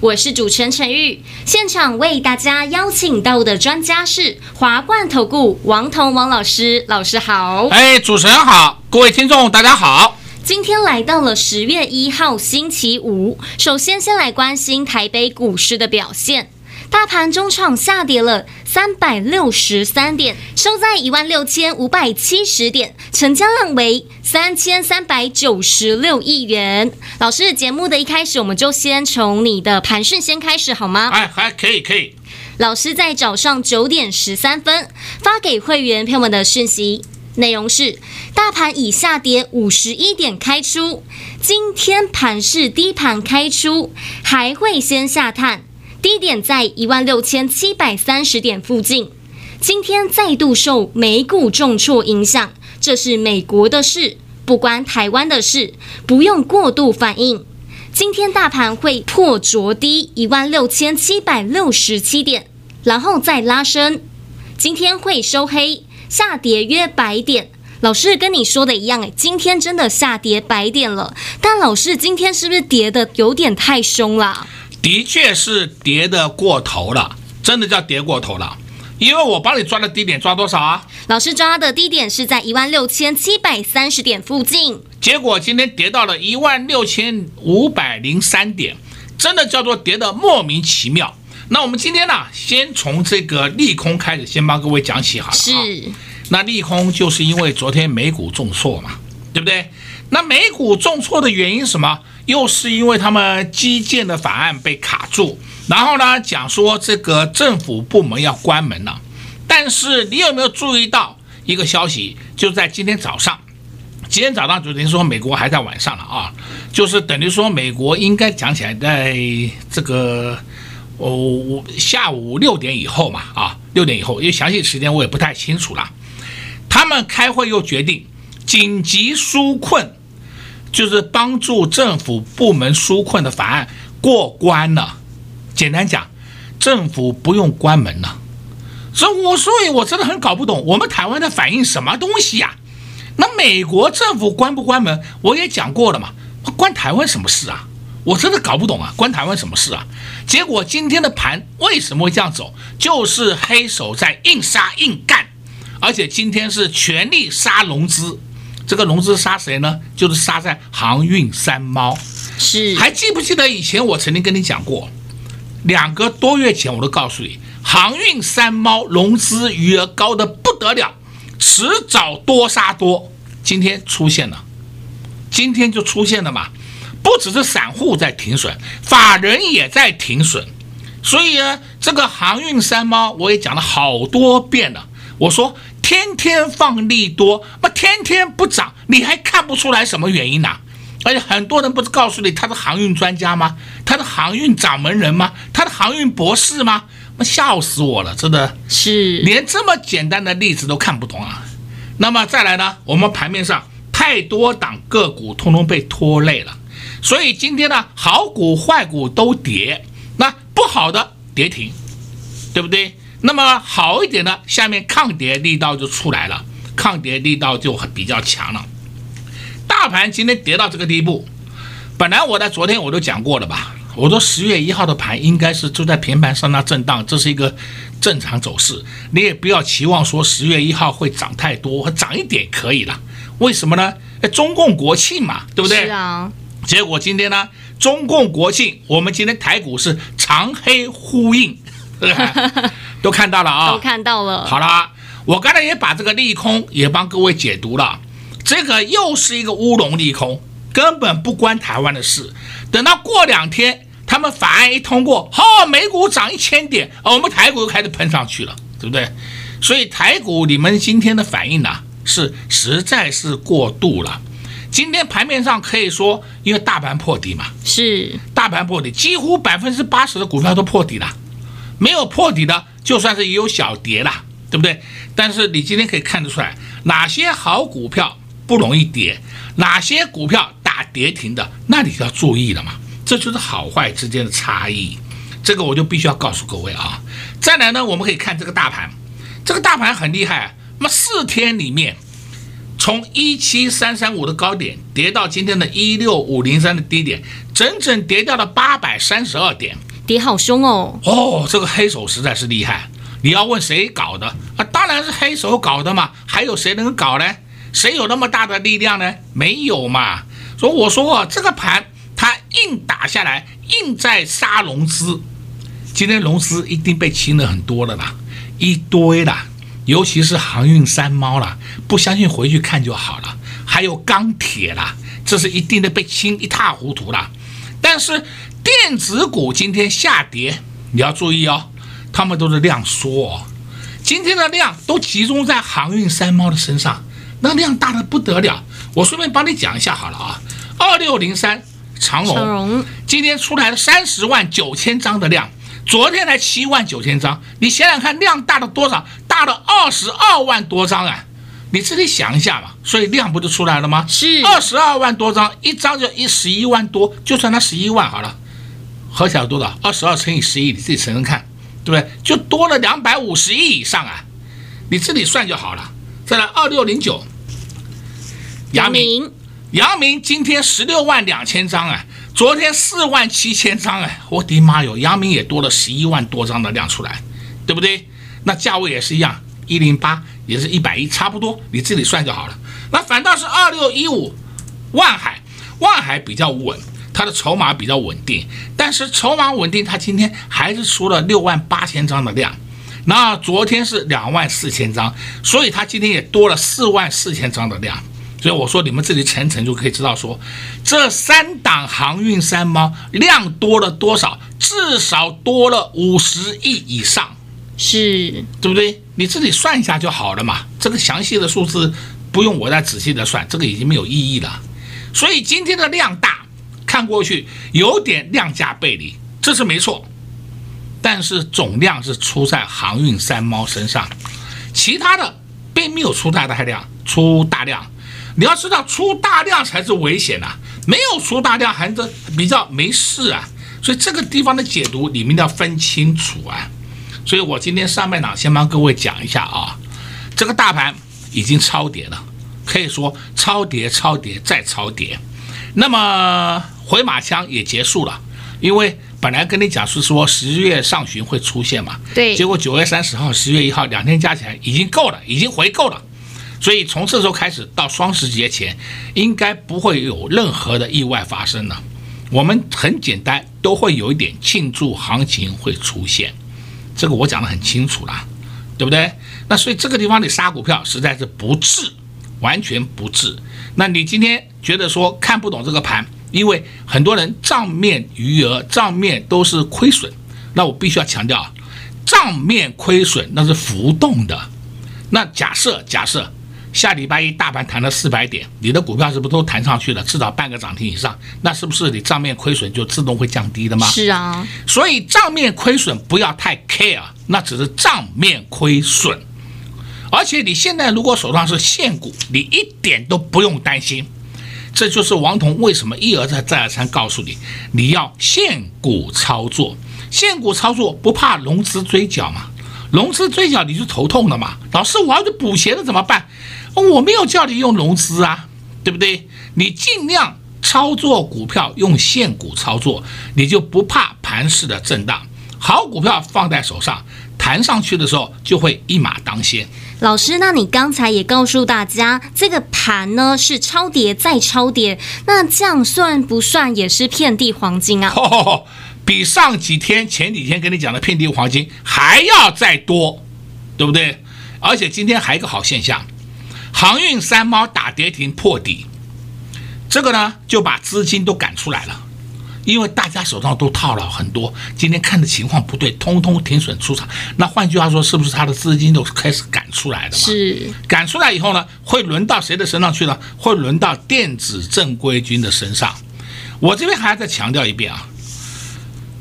我是主持人陈玉。现场为大家邀请到的专家是华冠投顾王彤王老师，老师好。哎，主持人好，各位听众大家好。今天来到了十月一号星期五，首先先来关心台北股市的表现。大盘中场下跌了三百六十三点，收在一万六千五百七十点，成交量为三千三百九十六亿元。老师，节目的一开始，我们就先从你的盘讯先开始好吗？哎，还可以，可以。老师在早上九点十三分发给会员朋友们的讯息。内容是：大盘以下跌五十一点开出，今天盘是低盘开出，还会先下探，低点在一万六千七百三十点附近。今天再度受美股重挫影响，这是美国的事，不关台湾的事，不用过度反应。今天大盘会破筑低一万六千七百六十七点，然后再拉升，今天会收黑。下跌约百点，老师跟你说的一样，诶，今天真的下跌百点了。但老师今天是不是跌的有点太凶了？的确是跌得过头了，真的叫跌过头了。因为我帮你抓的低点抓多少啊？老师抓的低点是在一万六千七百三十点附近，结果今天跌到了一万六千五百零三点，真的叫做跌的莫名其妙。那我们今天呢，先从这个利空开始，先帮各位讲起好了。是，那利空就是因为昨天美股重挫嘛，对不对？那美股重挫的原因是什么？又是因为他们基建的法案被卡住，然后呢，讲说这个政府部门要关门了。但是你有没有注意到一个消息？就在今天早上，今天早上就等于说美国还在晚上了啊，就是等于说美国应该讲起来在这个。哦，下午六点以后嘛，啊，六点以后，因为详细时间我也不太清楚了。他们开会又决定紧急纾困，就是帮助政府部门纾困的法案过关了。简单讲，政府不用关门了。所以我，所以我真的很搞不懂，我们台湾在反映什么东西呀？那美国政府关不关门，我也讲过了嘛，关台湾什么事啊？我真的搞不懂啊，关台湾什么事啊？结果今天的盘为什么会这样走？就是黑手在硬杀硬干，而且今天是全力杀融资。这个融资杀谁呢？就是杀在航运三猫。是，还记不记得以前我曾经跟你讲过，两个多月前我都告诉你，航运三猫融资余额高的不得了，迟早多杀多。今天出现了，今天就出现了嘛。不只是散户在停损，法人也在停损，所以呢，这个航运三猫我也讲了好多遍了。我说天天放利多，那天天不涨，你还看不出来什么原因呢？而且很多人不是告诉你他是航运专家吗？他是航运掌门人吗？他是航运博士吗？那笑死我了，真的是连这么简单的例子都看不懂啊。那么再来呢，我们盘面上太多档个股通通被拖累了。所以今天呢，好股坏股都跌，那不好的跌停，对不对？那么好一点呢，下面抗跌力道就出来了，抗跌力道就比较强了。大盘今天跌到这个地步，本来我在昨天我都讲过了吧，我说十月一号的盘应该是就在平盘上那震荡，这是一个正常走势，你也不要期望说十月一号会涨太多，涨一点可以了。为什么呢？中共国庆嘛，对不对？是啊。结果今天呢，中共国庆，我们今天台股是长黑呼应，都看到了啊，都看到了。好了，我刚才也把这个利空也帮各位解读了，这个又是一个乌龙利空，根本不关台湾的事。等到过两天，他们法案一通过，好，美股涨一千点，我们台股又开始喷上去了，对不对？所以台股你们今天的反应呢，是实在是过度了。今天盘面上可以说，因为大盘破底嘛，是大盘破底，几乎百分之八十的股票都破底了。没有破底的，就算是也有小跌了，对不对？但是你今天可以看得出来，哪些好股票不容易跌，哪些股票打跌停的，那你就要注意了嘛。这就是好坏之间的差异，这个我就必须要告诉各位啊。再来呢，我们可以看这个大盘，这个大盘很厉害。那么四天里面，从一七三三五的高点跌到今天的一六五零三的低点，整整跌掉了八百三十二点，跌好凶哦。哦，这个黑手实在是厉害。你要问谁搞的啊？当然是黑手搞的嘛。还有谁能搞呢？谁有那么大的力量呢？没有嘛。所以我说啊，这个盘它。硬打下来，硬在杀融资。今天融资一定被清了很多了啦，一堆啦，尤其是航运三猫啦，不相信回去看就好了。还有钢铁啦，这是一定的被清一塌糊涂了。但是电子股今天下跌，你要注意哦，他们都是量缩哦。今天的量都集中在航运三猫的身上，那量大的不得了。我顺便帮你讲一下好了啊，二六零三。长荣今天出来了三十万九千张的量，昨天才七万九千张，你想想看，量大了多少？大了二十二万多张啊！你自己想一下嘛，所以量不就出来了吗？是二十二万多张，一张就一十一万多，就算它十一万好了，合起来多少？二十二乘以十一，你自己乘乘看，对不对？就多了两百五十亿以上啊！你自己算就好了。再来二六零九，阳明。阳明今天十六万两千张啊，昨天四万七千张啊，我的妈哟，阳明也多了十一万多张的量出来，对不对？那价位也是一样，一零八也是一百一，差不多，你自己算就好了。那反倒是二六一五，万海，万海比较稳，它的筹码比较稳定，但是筹码稳定，它今天还是出了六万八千张的量，那昨天是两万四千张，所以它今天也多了四万四千张的量。所以我说，你们这里层层就可以知道说，这三档航运三猫量多了多少？至少多了五十亿以上，是对不对？你自己算一下就好了嘛。这个详细的数字不用我再仔细的算，这个已经没有意义了。所以今天的量大，看过去有点量价背离，这是没错。但是总量是出在航运三猫身上，其他的并没有出大大量，出大量。你要知道，出大量才是危险呐，没有出大量还是比较没事啊。所以这个地方的解读，你们要分清楚啊。所以我今天上半场先帮各位讲一下啊，这个大盘已经超跌了，可以说超跌、超跌再超跌。那么回马枪也结束了，因为本来跟你讲是说十月上旬会出现嘛，对，结果九月三十号、十月一号两天加起来已经够了，已经回够了。所以从这时候开始到双十节前，应该不会有任何的意外发生了。我们很简单，都会有一点庆祝行情会出现，这个我讲得很清楚了，对不对？那所以这个地方你杀股票实在是不智，完全不智。那你今天觉得说看不懂这个盘，因为很多人账面余额账面都是亏损，那我必须要强调啊，账面亏损那是浮动的。那假设假设。下礼拜一大盘弹了四百点，你的股票是不是都弹上去了？至少半个涨停以上，那是不是你账面亏损就自动会降低的吗？是啊，所以账面亏损不要太 care，那只是账面亏损。而且你现在如果手上是现股，你一点都不用担心。这就是王彤为什么一而再再而三告诉你，你要现股操作，现股操作不怕融资追缴吗？融资追缴你就头痛了嘛？老师，我要去补钱了怎么办？我没有叫你用融资啊，对不对？你尽量操作股票用现股操作，你就不怕盘势的震荡。好股票放在手上，弹上去的时候就会一马当先。老师，那你刚才也告诉大家，这个盘呢是超跌再超跌，那这样算不算也是遍地黄金啊？哦，比上几天前几天跟你讲的遍地黄金还要再多，对不对？而且今天还有一个好现象。航运三猫打跌停破底，这个呢就把资金都赶出来了，因为大家手上都套了很多，今天看的情况不对，通通停损出场。那换句话说，是不是他的资金都开始赶出来的嘛？是。赶出来以后呢，会轮到谁的身上去呢？会轮到电子正规军的身上。我这边还要再强调一遍啊，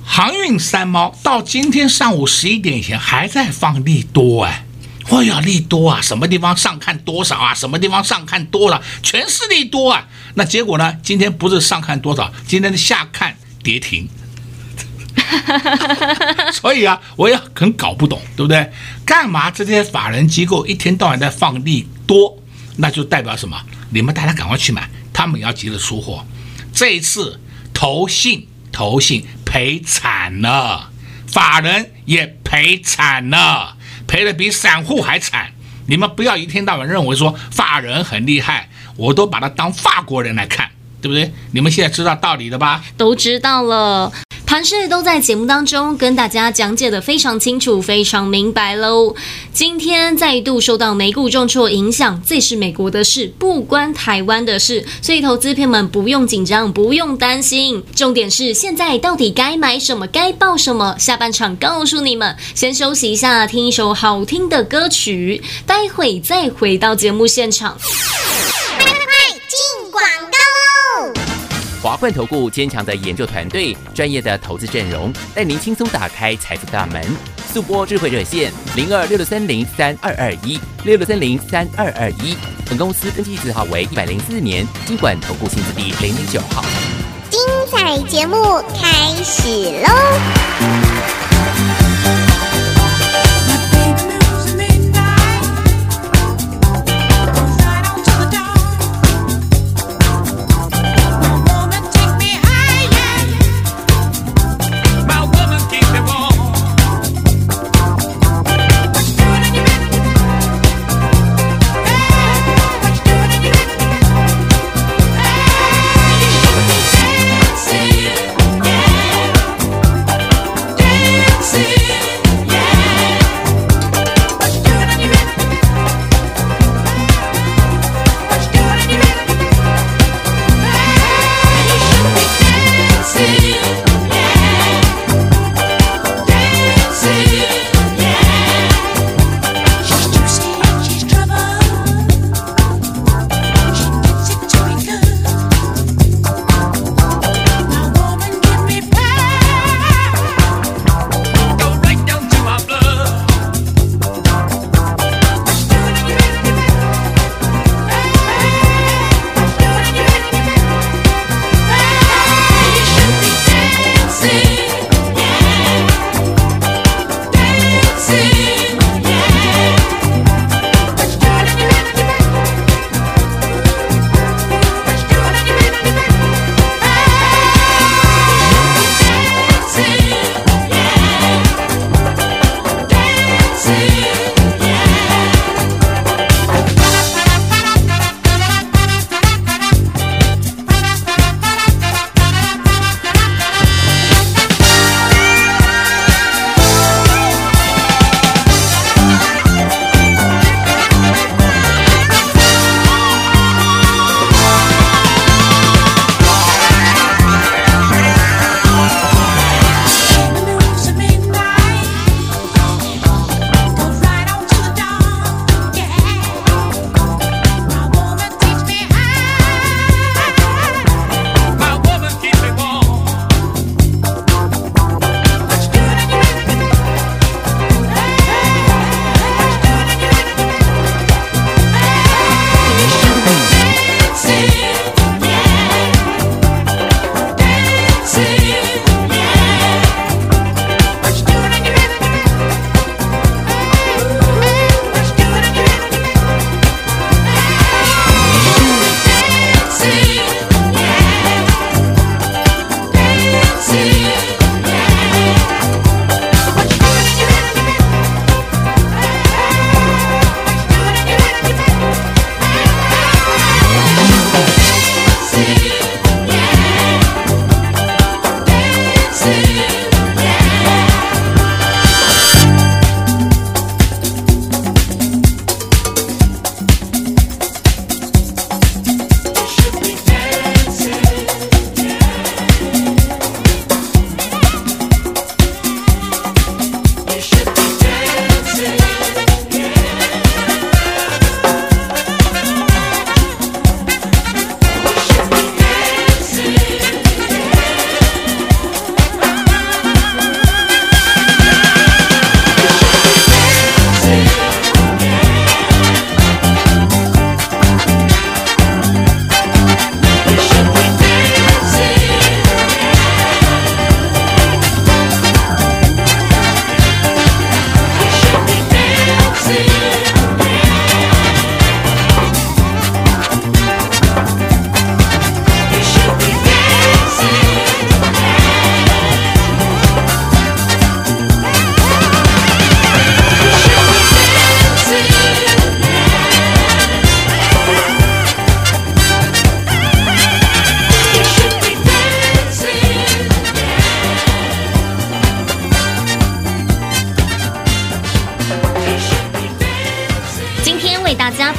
航运三猫到今天上午十一点以前还在放利多哎，哎呀利多啊，什么地方上看多少啊，什么地方上看多了，全是利多啊。那结果呢？今天不是上看多少，今天的下看跌停。所以啊，我也很搞不懂，对不对？干嘛这些法人机构一天到晚在放利多？那就代表什么？你们大家赶快去买，他们要急着出货。这一次投信投信赔惨了，法人也赔惨了，赔的比散户还惨。你们不要一天到晚认为说法人很厉害，我都把他当法国人来看，对不对？你们现在知道道理了吧？都知道了。盘市都在节目当中跟大家讲解得非常清楚、非常明白喽。今天再度受到美股重挫影响，这是美国的事，不关台湾的事，所以投资片们不用紧张，不用担心。重点是现在到底该买什么，该报什么？下半场告诉你们。先休息一下，听一首好听的歌曲，待会再回到节目现场。华冠投顾坚强的研究团队，专业的投资阵容，带您轻松打开财富大门。速播智慧热线零二六六三零三二二一六六三零三二二一。本公司登记字号为一百零四年金管投顾新字第零零九号。精彩节目开始喽！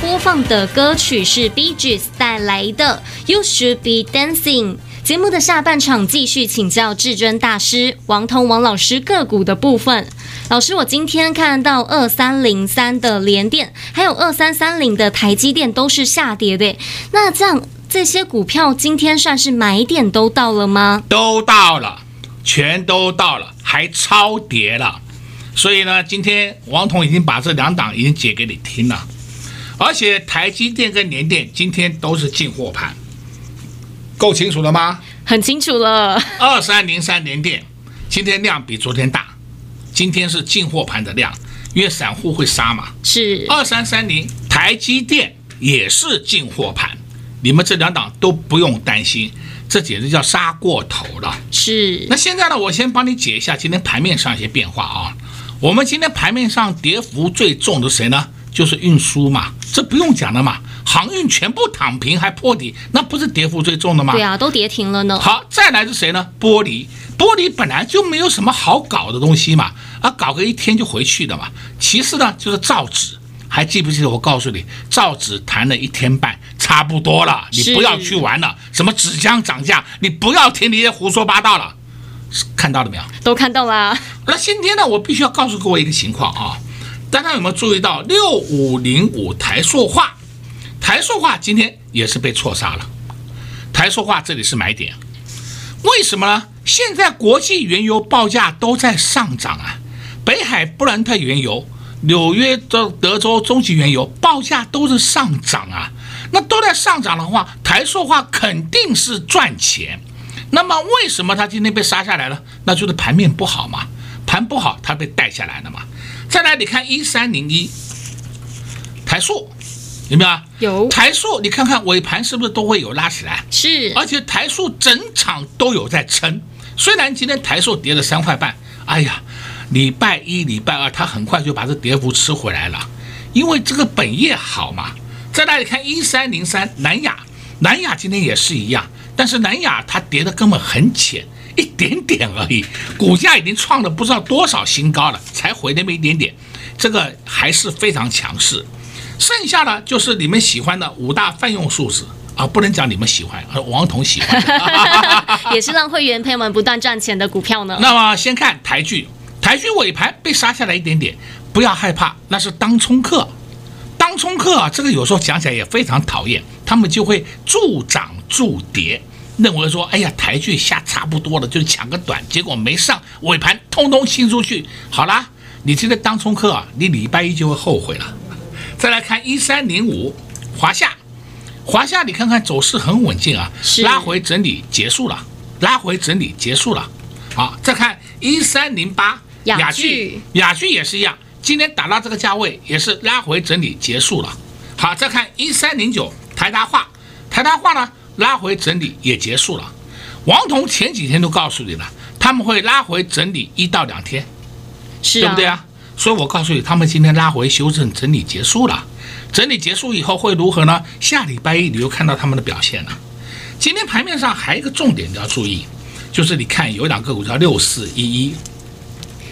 播放的歌曲是 Bee Gees 带来的《You Should Be Dancing》。节目的下半场继续请教至尊大师王彤王老师个股的部分。老师，我今天看到二三零三的联电，还有二三三零的台积电都是下跌的。那这样这些股票今天算是买点都到了吗？都到了，全都到了，还超跌了。所以呢，今天王彤已经把这两档已经解给你听了，而且台积电跟联电今天都是进货盘。够清楚了吗？很清楚了。二三零三联电今天量比昨天大，今天是进货盘的量，因为散户会杀嘛。是。二三三零台积电也是进货盘，你们这两档都不用担心，这简直叫杀过头了。是。那现在呢，我先帮你解一下今天盘面上一些变化啊。我们今天盘面上跌幅最重的谁呢？就是运输嘛，这不用讲了嘛。航运全部躺平还破底，那不是跌幅最重的吗？对啊，都跌停了呢。好，再来是谁呢？玻璃，玻璃本来就没有什么好搞的东西嘛，啊，搞个一天就回去的嘛。其次呢，就是造纸，还记不记得我告诉你，造纸谈了一天半，差不多了，你不要去玩了。什么纸浆涨价，你不要听那些胡说八道了。看到了没有？都看到了。那今天呢，我必须要告诉各位一个情况啊，大家有没有注意到六五零五台塑化？台塑化今天也是被错杀了，台塑化这里是买点，为什么呢？现在国际原油报价都在上涨啊，北海布兰特原油、纽约的德州中级原油报价都是上涨啊，那都在上涨的话，台塑化肯定是赚钱。那么为什么它今天被杀下来了？那就是盘面不好嘛，盘不好它被带下来了嘛。再来，你看一三零一台塑。有没有？有台塑，你看看尾盘是不是都会有拉起来？是，而且台塑整场都有在撑。虽然今天台塑跌了三块半，哎呀，礼拜一、礼拜二它很快就把这跌幅吃回来了，因为这个本业好嘛。再来你看一三零三南亚，南亚今天也是一样，但是南亚它跌的根本很浅，一点点而已，股价已经创了不知道多少新高了，才回那么一点点，这个还是非常强势。剩下的就是你们喜欢的五大泛用数字啊，不能讲你们喜欢，而王彤喜欢，也是让会员朋友们不断赚钱的股票呢。那么先看台剧，台剧尾盘被杀下来一点点，不要害怕，那是当冲客，当冲客啊，这个有时候讲起来也非常讨厌，他们就会助涨助跌，认为说，哎呀，台剧下差不多了，就抢个短，结果没上，尾盘通通清出去，好啦，你这个当冲客啊，你礼拜一就会后悔了。再来看一三零五华夏，华夏你看看走势很稳健啊，拉回整理结束了，拉回整理结束了。好，再看一三零八亚聚，亚聚也是一样，今天打到这个价位也是拉回整理结束了。好，再看一三零九台达化，台达化呢拉回整理也结束了。王彤前几天都告诉你了，他们会拉回整理一到两天，是啊，对不对啊？所以我告诉你，他们今天拉回修正整理结束了，整理结束以后会如何呢？下礼拜一你又看到他们的表现了。今天盘面上还有一个重点你要注意，就是你看有两个股票六四一一，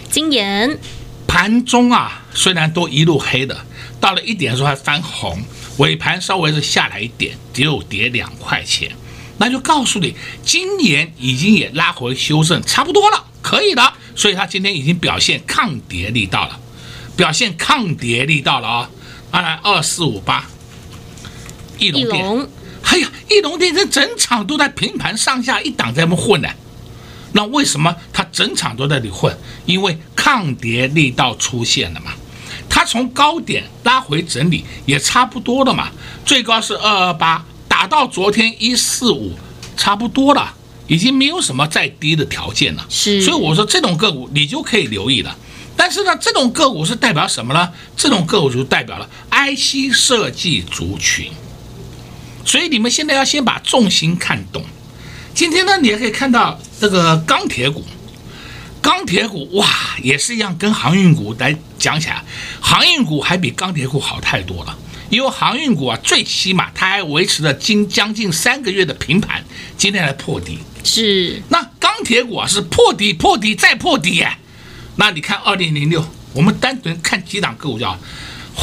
今年盘中啊虽然都一路黑的，到了一点的时候还翻红，尾盘稍微是下来一点，只有跌两块钱，那就告诉你，今年已经也拉回修正差不多了，可以的。所以它今天已经表现抗跌力道了，表现抗跌力道了啊！当然，二四五八，翼龙电，哎呀，翼龙电这整场都在平盘上下一档在那混呢。那为什么它整场都在这里混？因为抗跌力道出现了嘛。它从高点拉回整理也差不多了嘛，最高是二二八，打到昨天一四五，差不多了。已经没有什么再低的条件了，是，所以我说这种个股你就可以留意了。但是呢，这种个股是代表什么呢？这种个股就代表了 IC 设计族群。所以你们现在要先把重心看懂。今天呢，你也可以看到这个钢铁股，钢铁股哇，也是一样，跟航运股来讲起来，航运股还比钢铁股好太多了。因为航运股啊，最起码它还维持了近将近三个月的平盘，今天来破底。是，那钢铁股啊是破底破底再破底耶。那你看二零零六，我们单纯看几档个股叫，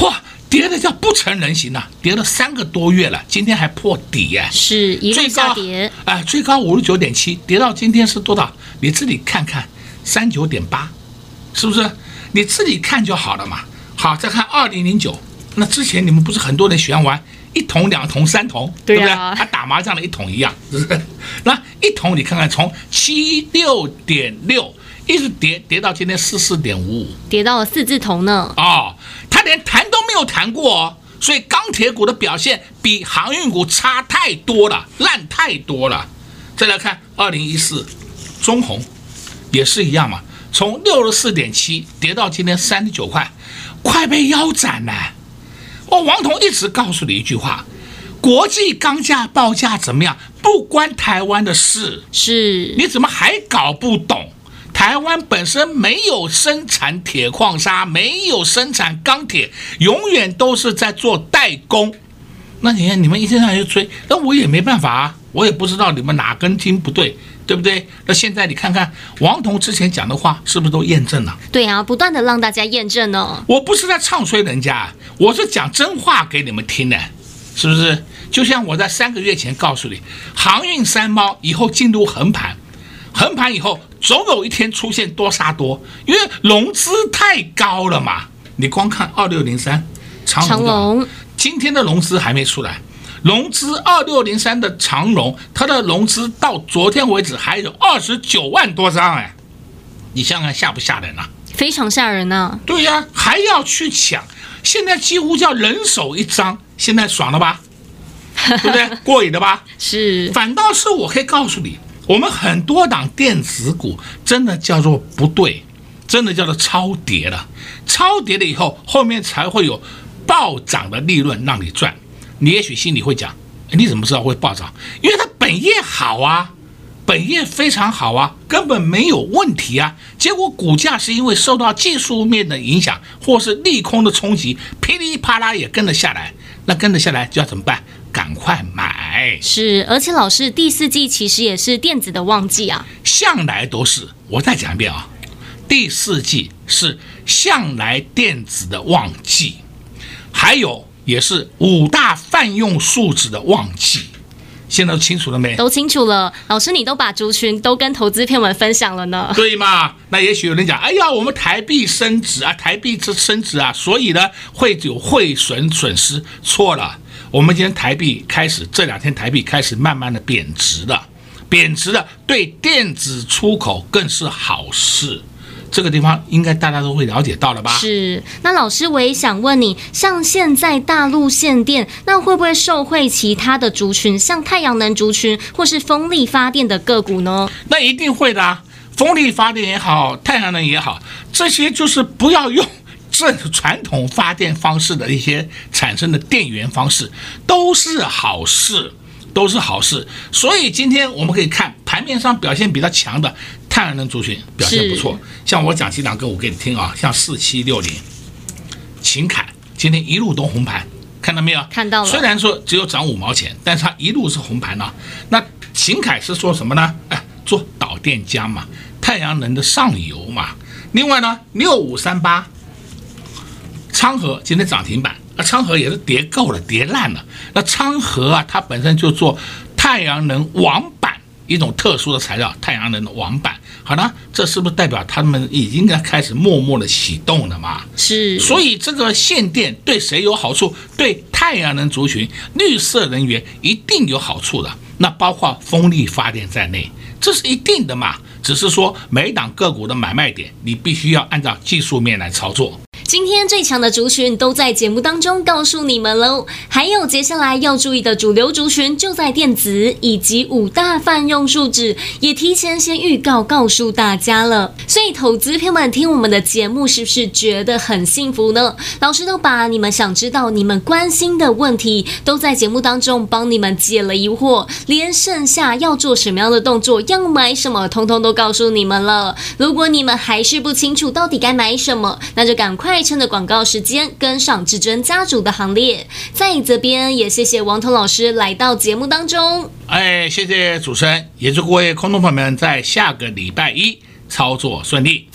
哇，跌的叫不成人形呐，跌了三个多月了，今天还破底耶，是一路下跌，哎，最高五十九点七，跌到今天是多少？你自己看看，三九点八，是不是？你自己看就好了嘛。好，再看二零零九，那之前你们不是很多人喜欢玩一桶、两桶、三桶，对不对？他打麻将的一桶一样，是不是？那一桶你看看，从七六点六一直跌跌到今天四四点五五，跌到了四字头呢。哦，他连弹都没有弹过哦，所以钢铁股的表现比航运股差太多了，烂太多了。再来看二零一四，中鸿也是一样嘛，从六十四点七跌到今天三十九块，快被腰斩了。我王彤一直告诉你一句话：国际钢价报价怎么样，不关台湾的事。是，你怎么还搞不懂？台湾本身没有生产铁矿砂，没有生产钢铁，永远都是在做代工。那你看，你们一天到晚就追，那我也没办法啊，我也不知道你们哪根筋不对，对不对？那现在你看看王彤之前讲的话，是不是都验证了？对啊，不断的让大家验证呢。我不是在唱衰人家。我是讲真话给你们听的，是不是？就像我在三个月前告诉你，航运三猫以后进入横盘，横盘以后总有一天出现多杀多，因为融资太高了嘛。你光看二六零三长龙，今天的融资还没出来，融资二六零三的长荣，它的融资到昨天为止还有二十九万多张哎，你想想吓不吓人啊？非常吓人呐、啊！对呀、啊，还要去抢。现在几乎叫人手一张，现在爽了吧？对不对？过瘾的吧？是。反倒是我可以告诉你，我们很多档电子股真的叫做不对，真的叫做超跌了。超跌了以后，后面才会有暴涨的利润让你赚。你也许心里会讲，你怎么知道会暴涨？因为它本业好啊。本业非常好啊，根本没有问题啊。结果股价是因为受到技术面的影响，或是利空的冲击，噼里啪啦也跟了下来。那跟了下来就要怎么办？赶快买。是，而且老师第四季其实也是电子的旺季啊，向来都是。我再讲一遍啊，第四季是向来电子的旺季，还有也是五大泛用数值的旺季。现在都清楚了没？都清楚了，老师，你都把族群都跟投资片文分享了呢。对嘛？那也许有人讲，哎呀，我们台币升值啊，台币这升值啊，所以呢会有汇损损失。错了，我们今天台币开始这两天台币开始慢慢的贬值了，贬值了对电子出口更是好事。这个地方应该大家都会了解到了吧？是。那老师，我也想问你，像现在大陆限电，那会不会受惠其他的族群，像太阳能族群或是风力发电的个股呢？那一定会的啊，风力发电也好，太阳能也好，这些就是不要用这传统发电方式的一些产生的电源方式，都是好事。都是好事，所以今天我们可以看盘面上表现比较强的太阳能族群表现不错。像我讲几档个股给你听啊，像四七六零秦凯今天一路都红盘，看到没有？看到了。虽然说只有涨五毛钱，但是它一路是红盘啊。那秦凯是做什么呢？哎，做导电浆嘛，太阳能的上游嘛。另外呢，六五三八昌河今天涨停板。那昌河也是跌够了，跌烂了。那昌河啊，它本身就做太阳能网板一种特殊的材料，太阳能的网板。好了，这是不是代表他们已经在开始默默的启动了嘛？是。所以这个限电对谁有好处？对太阳能族群、绿色能源一定有好处的。那包括风力发电在内，这是一定的嘛。只是说每档个股的买卖点，你必须要按照技术面来操作。今天最强的族群都在节目当中告诉你们喽，还有接下来要注意的主流族群就在电子以及五大泛用数值，也提前先预告告诉大家了。所以投资朋友们听我们的节目是不是觉得很幸福呢？老师都把你们想知道、你们关心的问题都在节目当中帮你们解了疑惑，连剩下要做什么样的动作、要买什么，通通都告诉你们了。如果你们还是不清楚到底该买什么，那就赶快。趁的广告时间，跟上至尊家族的行列。在这边也谢谢王彤老师来到节目当中。哎，谢谢主持人，也祝各位观众朋友们在下个礼拜一操作顺利。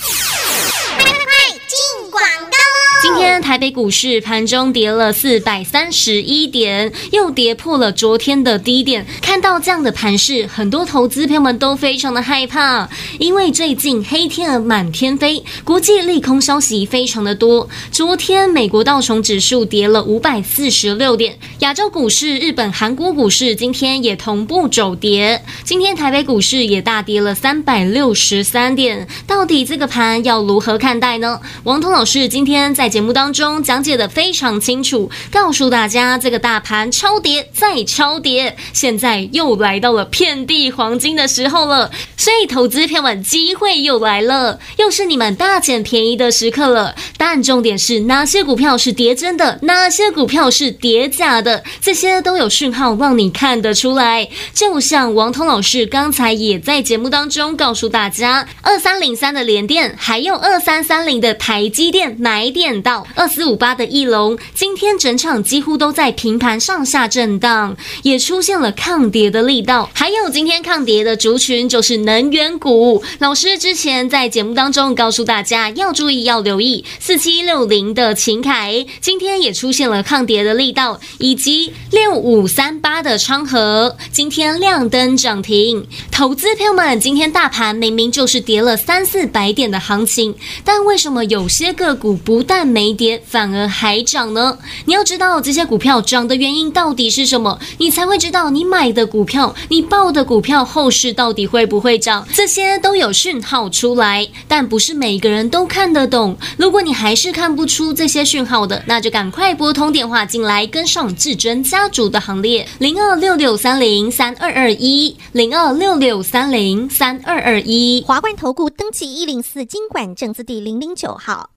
今天。台北股市盘中跌了四百三十一点，又跌破了昨天的低点。看到这样的盘势，很多投资朋友们都非常的害怕，因为最近黑天鹅满天飞，国际利空消息非常的多。昨天美国道琼指数跌了五百四十六点，亚洲股市、日本、韩国股市今天也同步走跌。今天台北股市也大跌了三百六十三点。到底这个盘要如何看待呢？王彤老师今天在节目当中讲解的非常清楚，告诉大家这个大盘超跌再超跌，现在又来到了遍地黄金的时候了，所以投资票们机会又来了，又是你们大捡便宜的时刻了。但重点是哪些股票是跌真的，哪些股票是跌假的，这些都有讯号让你看得出来。就像王通老师刚才也在节目当中告诉大家，二三零三的联电，还有二三三零的台积电买点到，二四五八的翼龙，今天整场几乎都在平盘上下震荡，也出现了抗跌的力道。还有今天抗跌的族群就是能源股，老师之前在节目当中告诉大家要注意要留意四七六零的秦凯，今天也出现了抗跌的力道，以及六五三八的昌河，今天亮灯涨停。投资朋友们，今天大盘明明就是跌了三四百点的行情，但为什么有些个股不但没没跌，反而还涨呢？你要知道这些股票涨的原因到底是什么，你才会知道你买的股票，你抱的股票后市到底会不会涨。这些都有讯号出来，但不是每个人都看得懂。如果你还是看不出这些讯号的，那就赶快拨通电话进来，跟上至尊家族的行列，零二六六三零三二二一，零二六六三零三二二一，华冠投顾登记一零四金管证字第零零九号。